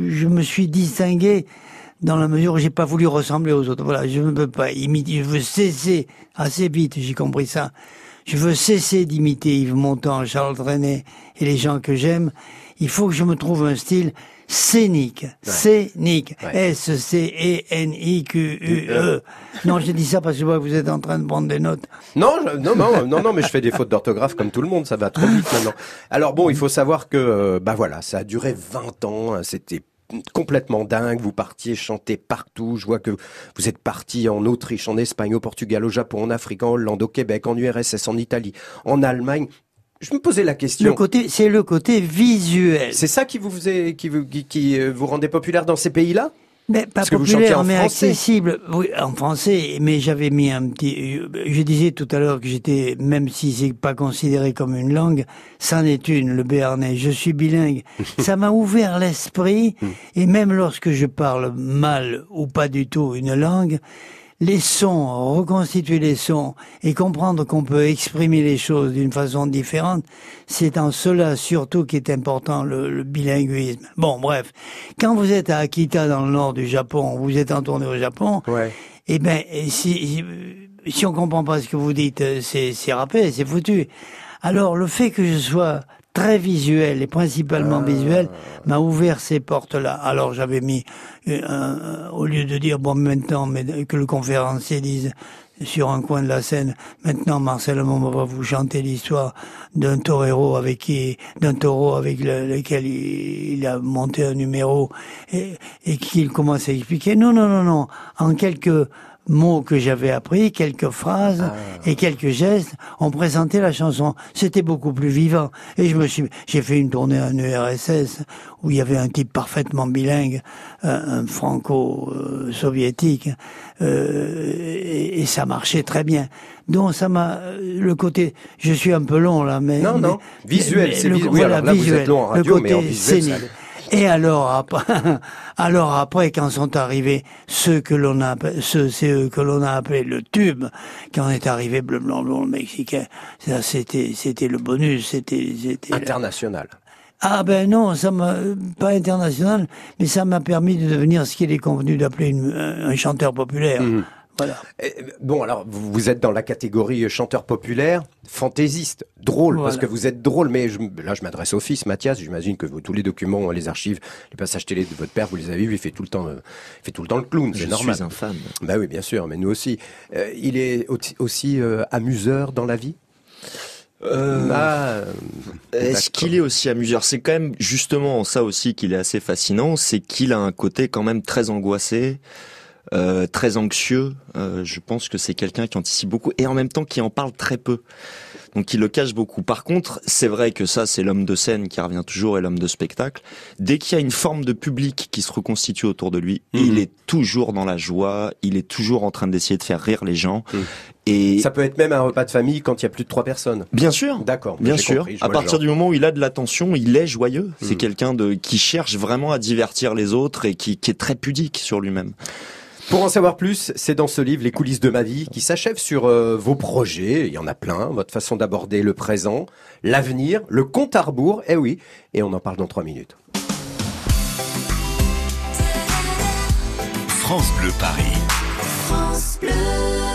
je me suis distingué dans la mesure où j'ai pas voulu ressembler aux autres. Voilà, je ne peux pas imiter, je veux cesser assez vite, j'ai compris ça. Je veux cesser d'imiter Yves Montand, Charles Trenet et les gens que j'aime. Il faut que je me trouve un style scénique. Scénique. S-C-E-N-I-Q-U-E. Non, j'ai dit ça parce que je vois que vous êtes en train de prendre des notes.
Non, je- non, non, non, non, mais je fais des fautes d'orthographe comme tout le monde, ça va trop vite maintenant. Alors bon, il faut savoir que, euh, bah voilà, ça a duré 20 ans, hein, c'était complètement dingue, vous partiez chanter partout, je vois que vous êtes parti en Autriche, en Espagne, au Portugal, au Japon, en Afrique, en Hollande, au Québec, en URSS, en Italie, en Allemagne. Je me posais la question.
Le côté, c'est le côté visuel.
C'est ça qui vous faisait, qui vous, qui, qui, euh, vous rendait populaire dans ces pays-là?
Mais pas
Parce
populaire, mais
français.
accessible. Oui, en français. Mais j'avais mis un petit. Je disais tout à l'heure que j'étais, même si c'est pas considéré comme une langue, c'en est une, le béarnais. Je suis bilingue. Ça m'a ouvert l'esprit. Et même lorsque je parle mal ou pas du tout une langue, les sons, reconstituer les sons et comprendre qu'on peut exprimer les choses d'une façon différente, c'est en cela surtout qui est important le, le bilinguisme. Bon, bref, quand vous êtes à Akita dans le nord du Japon, vous êtes en tournée au Japon, eh ben si, si on comprend pas ce que vous dites, euh, c'est c'est râpé, c'est foutu. Alors le fait que je sois très visuel et principalement visuel m'a ouvert ces portes-là. Alors j'avais mis, euh, un- au lieu de dire bon maintenant, mais que le conférencier dise sur un coin de la scène, maintenant Marcel Amont va vous chanter l'histoire d'un torero avec qui, d'un taureau avec le- lequel il, il a monté un numéro et, et qu'il commence à expliquer. Non, non, non, non. En quelques mots que j'avais appris, quelques phrases et quelques gestes, on présentait la chanson. C'était beaucoup plus vivant. Et je me suis, j'ai fait une tournée en URSS où il y avait un type parfaitement bilingue, un, un franco-soviétique, euh, et, et ça marchait très bien. Donc ça m'a le côté, je suis un peu long là, mais
Non, non. Visuel, c'est
le-
visu- oui,
voilà,
alors là, vous
visuel.
êtes long en
Le
radio, mais en
côté
visuel.
Et alors après, alors après, quand sont arrivés ceux que l'on a, ceux, c'est eux que l'on a appelé le tube, quand est arrivé bleu blanc blond le mexicain, ça c'était, c'était le bonus, c'était, c'était.
International.
Ah ben non, ça m'a pas international, mais ça m'a permis de devenir ce qu'il est convenu d'appeler un chanteur populaire. Voilà.
Bon, alors, vous vous êtes dans la catégorie chanteur populaire, fantaisiste, drôle, parce que vous êtes drôle, mais je- là, je m'adresse au fils, Mathias, j'imagine que vous- tous les documents, les archives, les passages télé de votre père, vous les avez vus, il fait tout le temps, euh, il fait tout le temps le clown, c'est
Je
normal.
suis un fan.
Bah oui, bien sûr, mais nous aussi. Euh, il est aussi, aussi, euh, amuseur dans la vie?
Euh,
Ah, euh,
Est-ce qu'il est aussi amuseur? C'est quand même justement ça aussi qu'il est assez fascinant, c'est qu'il a un côté quand même très angoissé, euh, très anxieux. Euh, je pense que c'est quelqu'un qui anticipe beaucoup et en même temps qui en parle très peu. Donc il le cache beaucoup. Par contre, c'est vrai que ça, c'est l'homme de scène qui revient toujours et l'homme de spectacle. Dès qu'il y a une forme de public qui se reconstitue autour de lui,
Mhm.
il est toujours dans la joie, il est toujours en train d'essayer de faire rire les gens. Et
Ça peut être même un repas de famille quand il y a plus de trois personnes.
Bien sûr.
D'accord.
Bien sûr.
compris,
à partir du moment où il a de l'attention, il est joyeux. C'est
Mm.
quelqu'un de qui cherche vraiment à divertir les autres et qui, qui est très pudique sur lui-même.
Pour en savoir plus, c'est dans ce livre Les coulisses de ma vie qui s'achève sur euh, vos projets, il y en a plein, votre façon d'aborder le présent, l'avenir, le compte à rebours, eh oui, et on en parle dans trois minutes.
France Bleu Paris.
France Bleu.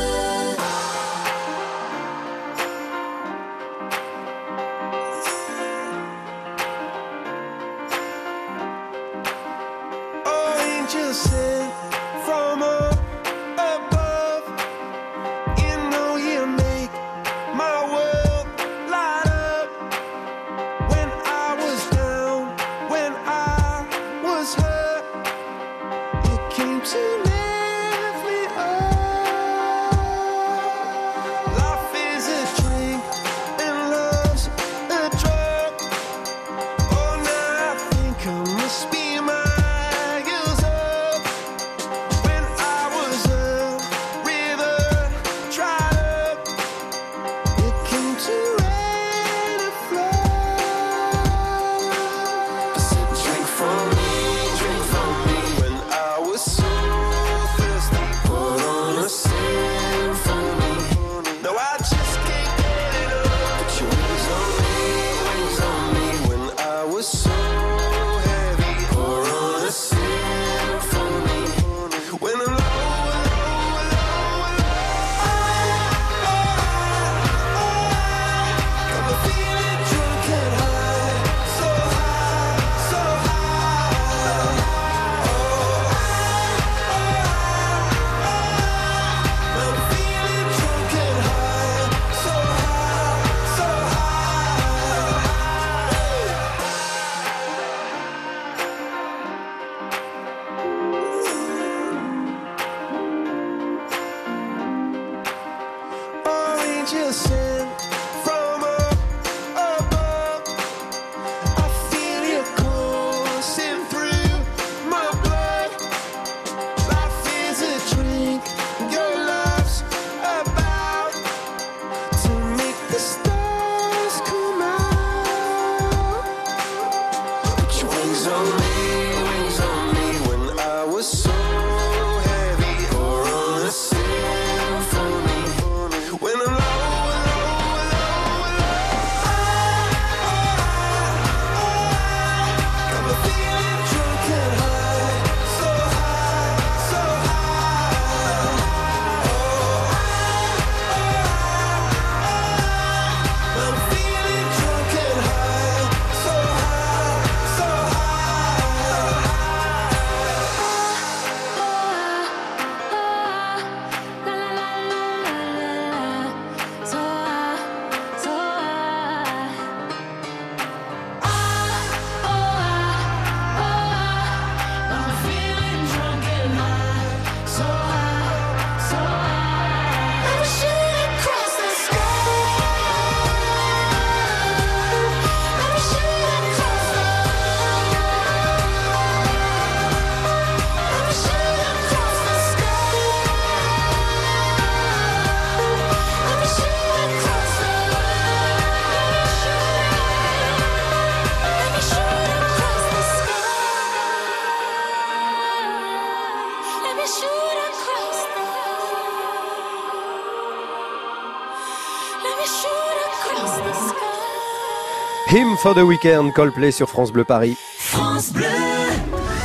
The Weekend, Coldplay sur France Bleu Paris.
France Bleu.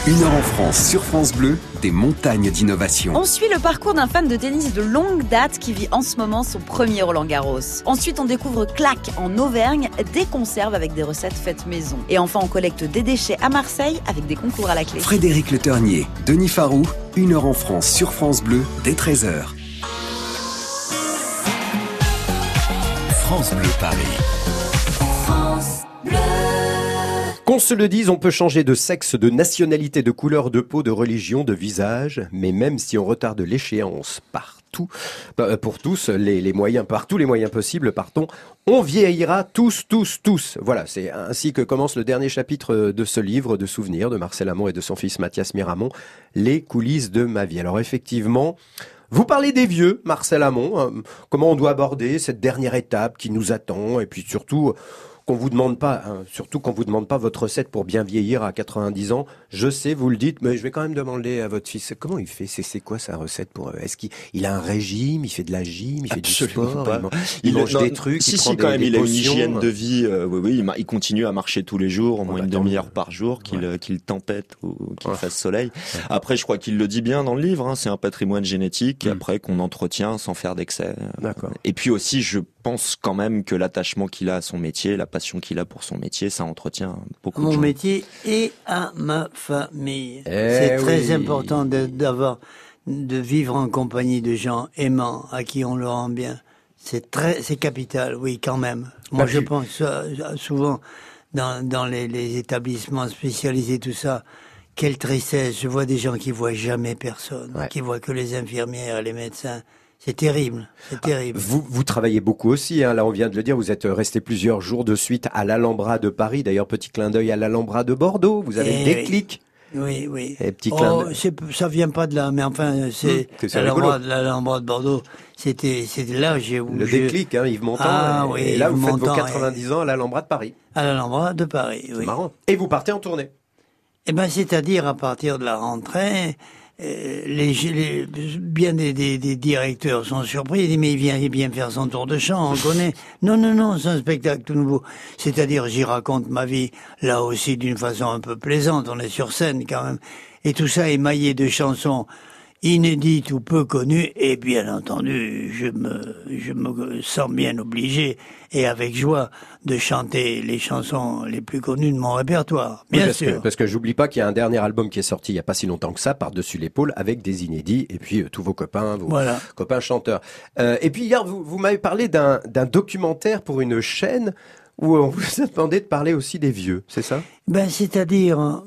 Une heure en France sur France Bleu, des montagnes d'innovation.
On suit le parcours d'un fan de tennis de longue date qui vit en ce moment son premier Roland Garros. Ensuite, on découvre Clac en Auvergne, des conserves avec des recettes faites maison. Et enfin, on collecte des déchets à Marseille avec des concours à la clé.
Frédéric Le Ternier, Denis Farou, une heure en France sur France Bleu, dès 13h. France Bleu Paris.
Se le dise, on peut changer de sexe, de nationalité, de couleur de peau, de religion, de visage, mais même si on retarde l'échéance partout, bah, pour tous les, moyens, par tous les moyens possibles, partons, on vieillira tous, tous, tous. Voilà, c'est ainsi que commence le dernier chapitre de ce livre de souvenirs de Marcel Amont et de son fils Mathias Miramont, Les coulisses de ma vie. Alors effectivement, vous parlez des vieux, Marcel Amont, hein, comment on doit aborder cette dernière étape qui nous attend, et puis surtout qu'on vous demande pas, hein, surtout qu'on vous demande pas votre recette pour bien vieillir à 90 ans. Je sais, vous le dites, mais je vais quand même demander à votre fils comment il fait? C'est quoi sa recette pour Est-ce qu'il il a un régime Il fait de la gym Il fait du sport
pas.
Il, il mange
non,
des trucs
Si,
il
si,
prend des-
même, il a une hygiène de vie. euh, oui, oui, il, continue à marcher tous les jours, au moins une demi-heure par jour, qu'il euh, qu'il tempête ou qu'il fasse soleil. Après, je crois qu'il le dit bien dans le livre. hein, c'est un patrimoine génétique. Après, qu'on entretient sans faire d'excès.
Mm. D'accord.
Et puis aussi, je pense quand même que l'attachement qu'il a à son métier, la passion qu'il a pour son métier, ça entretient beaucoup de
mon
gens.
métier et à ma famille.
Eh
c'est très important de- d'avoir, de vivre en compagnie de gens aimants à qui on le rend bien. C'est très, c'est capital, oui, quand même. Moi, je pense euh, souvent dans, dans les, les établissements spécialisés, tout ça. Quelle tristesse. Je vois des gens qui voient jamais personne, qui voient que les infirmières, les médecins. C'est terrible. C'est terrible.
Vous, vous travaillez beaucoup aussi, hein, là on vient de le dire, vous êtes resté plusieurs jours de suite à l'Alhambra de Paris, d'ailleurs petit clin d'œil à l'Alhambra de Bordeaux, vous avez
Eh oui.
déclic.
Oui, oui.
Et petit clin
Oh, c'est- ça vient pas de là, mais enfin, c'est
c'est
l'Alhambra de Bordeaux. C'était, c'était là où
Le
je-
déclic, hein, Yves Montand.
Ah
et,
oui,
et là
Yves
vous faites
Montand,
vos 90 ans à l'Alhambra de Paris.
à l'Alhambra de Paris.
C'est
Oui.
marrant. Et vous partez en tournée.
Eh ben, c'est-à-dire à partir de la rentrée, les, les- bien des, des, des directeurs sont surpris. Ils disent mais il vient, il vient faire son tour de chant, on connaît. Non, non, non, c'est un spectacle tout nouveau. C'est-à-dire j'y raconte ma vie là aussi d'une façon un peu plaisante. On est sur scène quand même, et tout ça émaillé de chansons inédites ou peu connues. Et bien entendu, je me, je me sens bien obligé et avec joie de chanter les chansons les plus connues de mon répertoire.
Oui,
Bien
parce
sûr.
Que, parce que j'oublie pas qu'il y a un dernier album qui est sorti il y a pas si longtemps que ça, par-dessus l'épaule, avec des inédits, et puis euh, tous vos copains, vos
Voilà.
copains chanteurs. Euh, et puis hier, vous, vous m'avez parlé d'un documentaire pour une chaîne où on vous a demandé de parler aussi des vieux, c'est ça?
Ben, c'est-à-dire,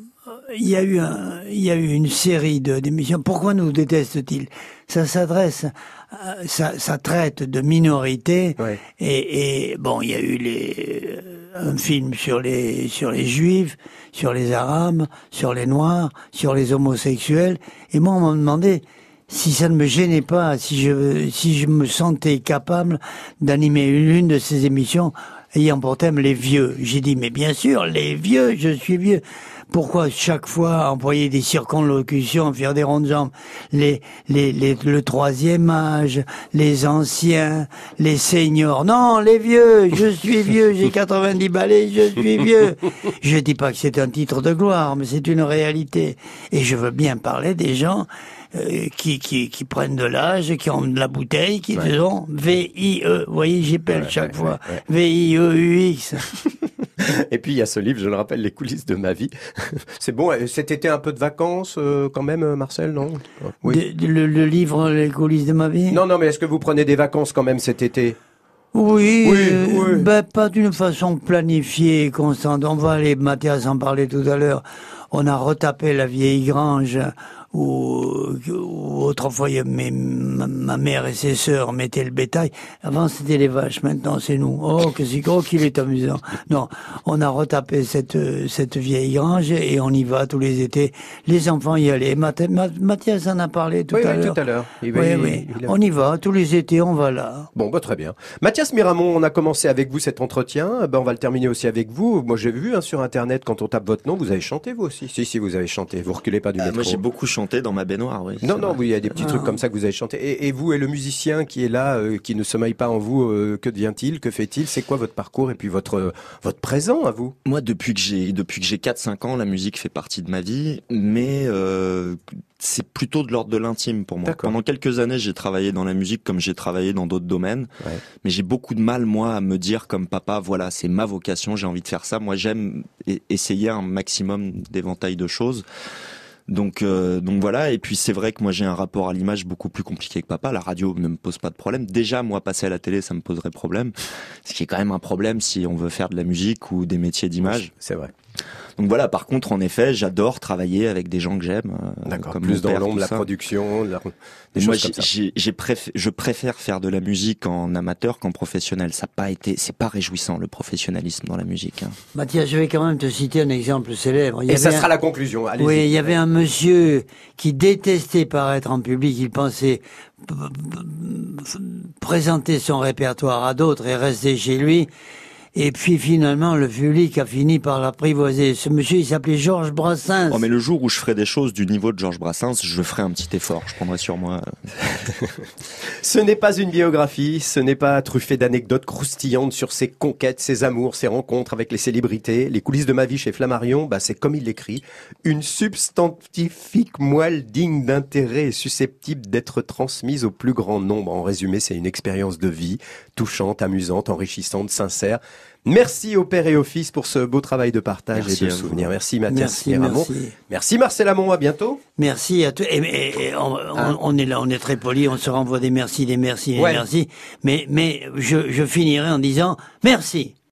il y a eu un, il y a eu une série de d'émissions. Pourquoi nous détestent-ils Ça s'adresse, à- ça, ça traite de minorités. Et, et bon, il y a eu les, euh, un film sur les sur les juifs, sur les arabes, sur les noirs, sur les homosexuels. Et moi, on m'a demandé si ça ne me gênait pas, si je si je me sentais capable d'animer l'une de ces émissions. ayant pour thème les vieux. J'ai dit, mais bien sûr, les vieux, je suis vieux. Pourquoi chaque fois employer des circonlocutions, faire des rondes jambes les, les, les, Le troisième âge, les anciens, les seniors? Non, les vieux, je suis vieux, j'ai 90 balais, je suis vieux. Je dis pas que c'est un titre de gloire, mais c'est une réalité. Et je veux bien parler des gens euh, qui, qui, qui prennent de l'âge, qui ont de la bouteille, qui disons V-I-E. Vous voyez, j'appelle
Ouais,
chaque
ouais,
fois.
ouais, ouais.
V-I-E-U-X.
Et puis il y a ce livre, je le rappelle, Les coulisses de ma vie. C'est bon, euh, cet été un peu de vacances euh, quand même, Marcel, non
de- le, le livre Les coulisses de ma vie?
Non, non, mais est-ce que vous prenez des vacances quand même cet été?
Oui,
Oui,
euh,
oui.
ben, pas d'une façon planifiée et constante. On va aller, Mathias en parlait tout à l'heure, on a retapé la vieille grange où, où autrefois il y a mes- ma, ma mère et ses sœurs mettaient le bétail. Avant c'était les vaches, maintenant c'est nous. Oh, que c'est gros qu'il est amusant. Non, on a retapé cette, euh, cette vieille grange et on y va tous les étés. Les enfants y allaient. Math- Ma- Mathias en a parlé tout
Oui,
à
oui,
l'heure.
tout à l'heure. Il-
Oui,
il-
oui.
il a-
On y va, tous les étés on va là.
Bon, bah, très bien. Mathias Miramon, on a commencé avec vous cet entretien. Ben, on va le terminer aussi avec vous. Moi, j'ai vu hein, sur Internet, quand on tape votre nom, vous avez chanté, vous aussi. Si, si, vous avez chanté. Vous reculez pas du métro.
moi, j'ai beaucoup chanté dans ma baignoire, oui.
Non, non,
vrai.
oui, il y a des petits trucs
Ah.
comme ça que vous avez chanté. Et, et vous, et le musicien qui est là, euh, qui ne sommeille pas en vous, euh, que devient-il Que fait-il C'est quoi votre parcours et puis votre, euh, votre présent à vous?
Moi, depuis que j'ai depuis que j'ai 4-5 ans, la musique fait partie de ma vie, mais euh, c'est plutôt de l'ordre de l'intime pour moi.
D'accord.
Pendant quelques années, j'ai travaillé dans la musique comme j'ai travaillé dans d'autres domaines,
Ouais.
mais j'ai beaucoup de mal moi à me dire comme papa, voilà, c'est ma vocation, j'ai envie de faire ça. Moi, j'aime e- essayer un maximum d'éventail de choses. Donc, euh, donc voilà. Et puis c'est vrai que moi j'ai un rapport à l'image beaucoup plus compliqué que papa. La radio ne me pose pas de problème. Déjà, moi passer à la télé, ça me poserait problème. Ce qui est quand même un problème si on veut faire de la musique ou des métiers d'image.
C'est vrai.
Donc voilà. Par contre, en effet, j'adore travailler avec des gens que j'aime. euh,
D'accord.
comme
Plus dans l'ombre, la
ça.
production, la- des
Moi,
choses comme
j'ai-
ça.
préf- je préfère faire de la musique en amateur qu'en professionnel. Ça n'a pas été, c'est pas réjouissant le professionnalisme dans la musique. hein.
Mathias, je vais quand même te citer un exemple célèbre. Il y
Et ça
avait
sera
un-
la conclusion. Allez-y.
Oui, il y avait un monsieur qui détestait paraître en public. Il pensait présenter son répertoire à d'autres et rester chez lui. Et puis finalement, le public a fini par l'apprivoiser. Ce monsieur, il s'appelait Georges Brassens.
Oh, mais le jour où je ferai des choses du niveau de Georges Brassens, je ferai un petit effort. Je prendrai sur moi. euh,
Ce n'est pas une biographie, ce n'est pas truffé d'anecdotes croustillantes sur ses conquêtes, ses amours, ses rencontres avec les célébrités. Les coulisses de ma vie chez Flammarion, bah, c'est comme il l'écrit, une substantifique moelle digne d'intérêt et susceptible d'être transmise au plus grand nombre. En résumé, c'est une expérience de vie, touchante, amusante, enrichissante, sincère. Merci au père et au fils pour ce beau travail de partage
Merci
et de souvenirs. Merci Mathias
Merci, merci.
Merci Marcel Amont, à bientôt.
Merci à tous. Et, et- et on, on- on est là, on est très poli, on se renvoie des merci, des merci, des
Ouais.
merci. Mais, mais je, je finirai en disant merci.